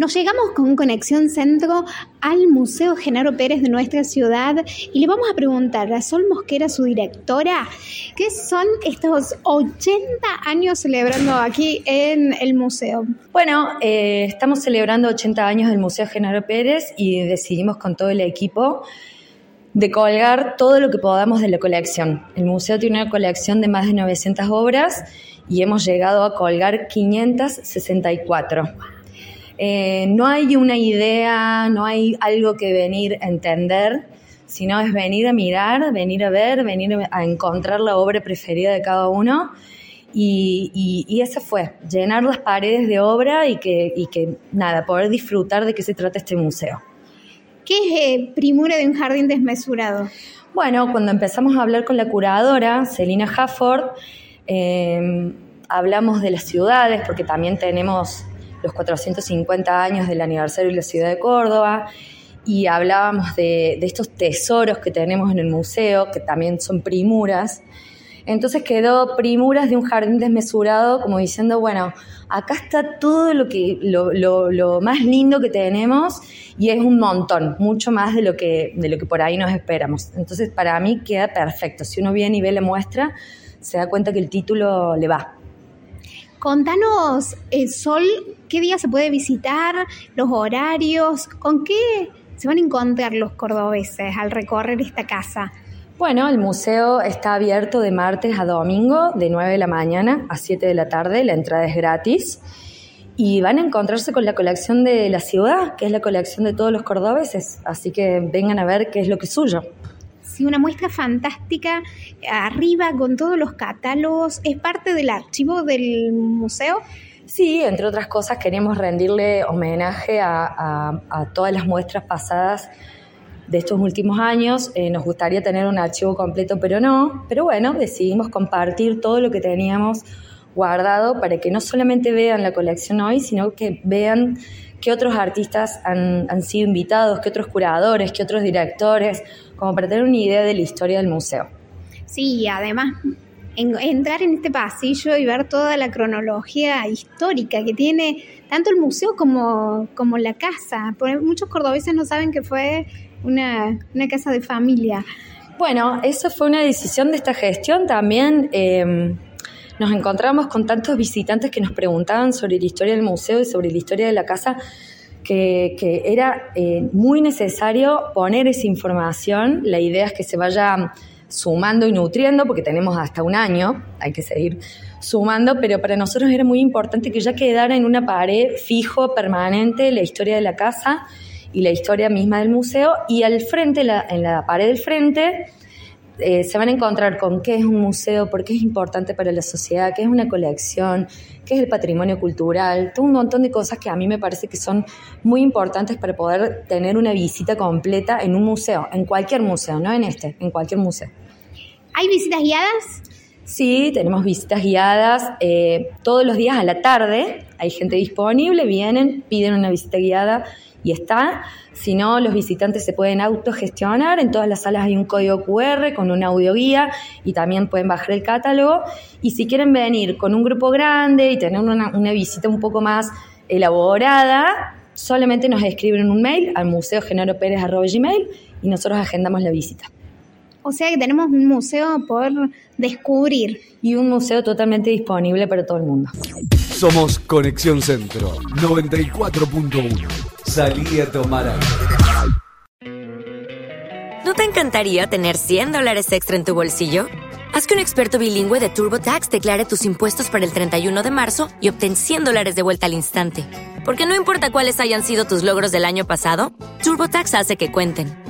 Nos llegamos con Conexión Centro al Museo Genaro Pérez de nuestra ciudad y le vamos a preguntar a Sol Mosquera, su directora, qué son estos 80 años celebrando aquí en el museo. Bueno, eh, estamos celebrando 80 años del Museo Genaro Pérez y decidimos con todo el equipo de colgar todo lo que podamos de la colección. El museo tiene una colección de más de 900 obras y hemos llegado a colgar 564. Eh, no hay una idea, no hay algo que venir a entender, sino es venir a mirar, venir a ver, venir a encontrar la obra preferida de cada uno. Y, y, y esa fue, llenar las paredes de obra y que, y que, nada, poder disfrutar de qué se trata este museo. ¿Qué es eh, Primura de un jardín desmesurado? Bueno, cuando empezamos a hablar con la curadora, Celina Hafford, eh, hablamos de las ciudades, porque también tenemos los 450 años del aniversario de la ciudad de Córdoba, y hablábamos de, estos tesoros que tenemos en el museo, que también son primuras. Entonces quedó primuras de un jardín desmesurado, como diciendo, bueno, acá está todo lo, que, lo, lo, lo, más lindo que tenemos y es un montón, mucho más de lo, que, de lo que por ahí nos esperamos. Entonces para mí queda perfecto. Si uno viene y ve la muestra, se da cuenta que el título le va. Contanos, eh, Sol, ¿qué día se puede visitar? ¿Los horarios? ¿Con qué se van a encontrar los cordobeses al recorrer esta casa? Bueno, el museo está abierto de martes a domingo, de 9 de la mañana a 7 de la tarde, la entrada es gratis. Y van a encontrarse con la colección de la ciudad, que es la colección de todos los cordobeses. Así que vengan a ver qué es lo que es suyo. Sí, una muestra fantástica, arriba con todos los catálogos. ¿Es parte del archivo del museo? Sí, entre otras cosas queremos rendirle homenaje a, a, todas las muestras pasadas de estos últimos años. Eh, nos gustaría tener un archivo completo, pero no. Pero bueno, decidimos compartir todo lo que teníamos guardado para que no solamente vean la colección hoy, sino que vean qué otros artistas han, han sido invitados, qué otros curadores, qué otros directores, como para tener una idea de la historia del museo. Sí, además en, entrar en este pasillo y ver toda la cronología histórica que tiene tanto el museo como, como la casa. Porque muchos cordobeses no saben que fue una, una, casa de familia. Bueno, eso fue una decisión de esta gestión también. Eh, nos encontramos con tantos visitantes que nos preguntaban sobre la historia del museo y sobre la historia de la casa, que, era eh, muy necesario poner esa información. La idea es que se vaya sumando y nutriendo, porque tenemos hasta un año, hay que seguir sumando, pero para nosotros era muy importante que ya quedara en una pared fijo, permanente, la historia de la casa y la historia misma del museo, y al frente, en la pared del frente, eh, se van a encontrar con qué es un museo, por qué es importante para la sociedad, qué es una colección, qué es el patrimonio cultural, todo un montón de cosas que a mí me parece que son muy importantes para poder tener una visita completa en un museo, en cualquier museo, no en este, en cualquier museo. ¿Hay visitas guiadas? Sí, tenemos visitas guiadas eh, todos los días a la tarde. Hay gente disponible, vienen, piden una visita guiada y está. Si no, los visitantes se pueden autogestionar. En todas las salas hay un código QR con una audioguía y también pueden bajar el catálogo. Y si quieren venir con un grupo grande y tener una, visita un poco más elaborada, solamente nos escriben un mail al museogenaropérez.gmail y nosotros agendamos la visita. O sea que tenemos un museo por descubrir. Y un museo totalmente disponible para todo el mundo. Somos Conexión Centro 94.1. Salí a tomar aire. ¿No te encantaría tener 100 dólares extra en tu bolsillo? Haz que un experto bilingüe de TurboTax declare tus impuestos para el 31 de marzo y obtén 100 dólares de vuelta al instante. Porque no importa cuáles hayan sido tus logros del año pasado, TurboTax hace que cuenten.